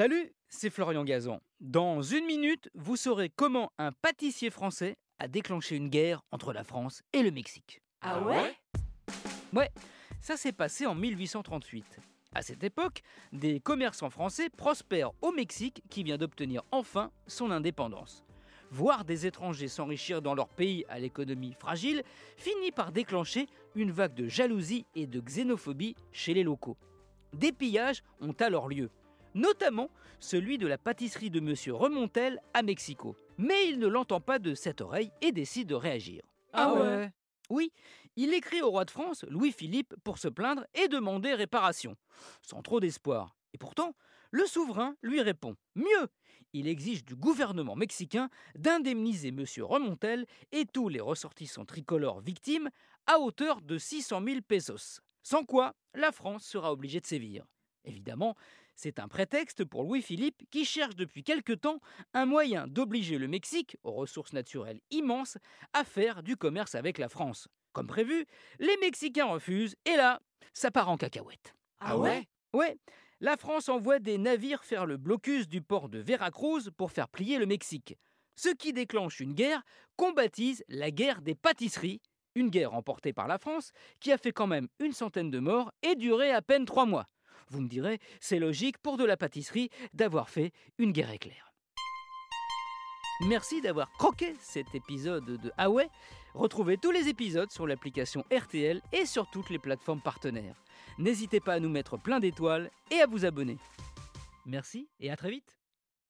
Salut, c'est Florian Gazan. Dans une minute, vous saurez comment un pâtissier français a déclenché une guerre entre la France et le Mexique. Ah ouais? Ouais, ça s'est passé en 1838. À cette époque, des commerçants français prospèrent au Mexique qui vient d'obtenir enfin son indépendance. Voir des étrangers s'enrichir dans leur pays à l'économie fragile finit par déclencher une vague de jalousie et de xénophobie chez les locaux. Des pillages ont alors lieu notamment celui de la pâtisserie de M. Remontel à Mexico. Mais il ne l'entend pas de cette oreille et décide de réagir. Ah ouais Oui, il écrit au roi de France, Louis-Philippe, pour se plaindre et demander réparation, sans trop d'espoir. Et pourtant, le souverain lui répond Mieux Il exige du gouvernement mexicain d'indemniser M. Remontel et tous les ressortissants tricolores victimes à hauteur de 600 000 pesos. Sans quoi, la France sera obligée de sévir. Évidemment, c'est un prétexte pour Louis-Philippe qui cherche depuis quelque temps un moyen d'obliger le Mexique, aux ressources naturelles immenses, à faire du commerce avec la France. Comme prévu, les Mexicains refusent et là, ça part en cacahuète. Ah ouais Ouais, la France envoie des navires faire le blocus du port de Veracruz pour faire plier le Mexique. Ce qui déclenche une guerre qu'on baptise la guerre des pâtisseries, une guerre emportée par la France qui a fait quand même une centaine de morts et duré à peine trois mois. Vous me direz, c'est logique pour de la pâtisserie d'avoir fait une guerre éclair. Merci d'avoir croqué cet épisode de Ah ouais Retrouvez tous les épisodes sur l'application RTL et sur toutes les plateformes partenaires. N'hésitez pas à nous mettre plein d'étoiles et à vous abonner. Merci et à très vite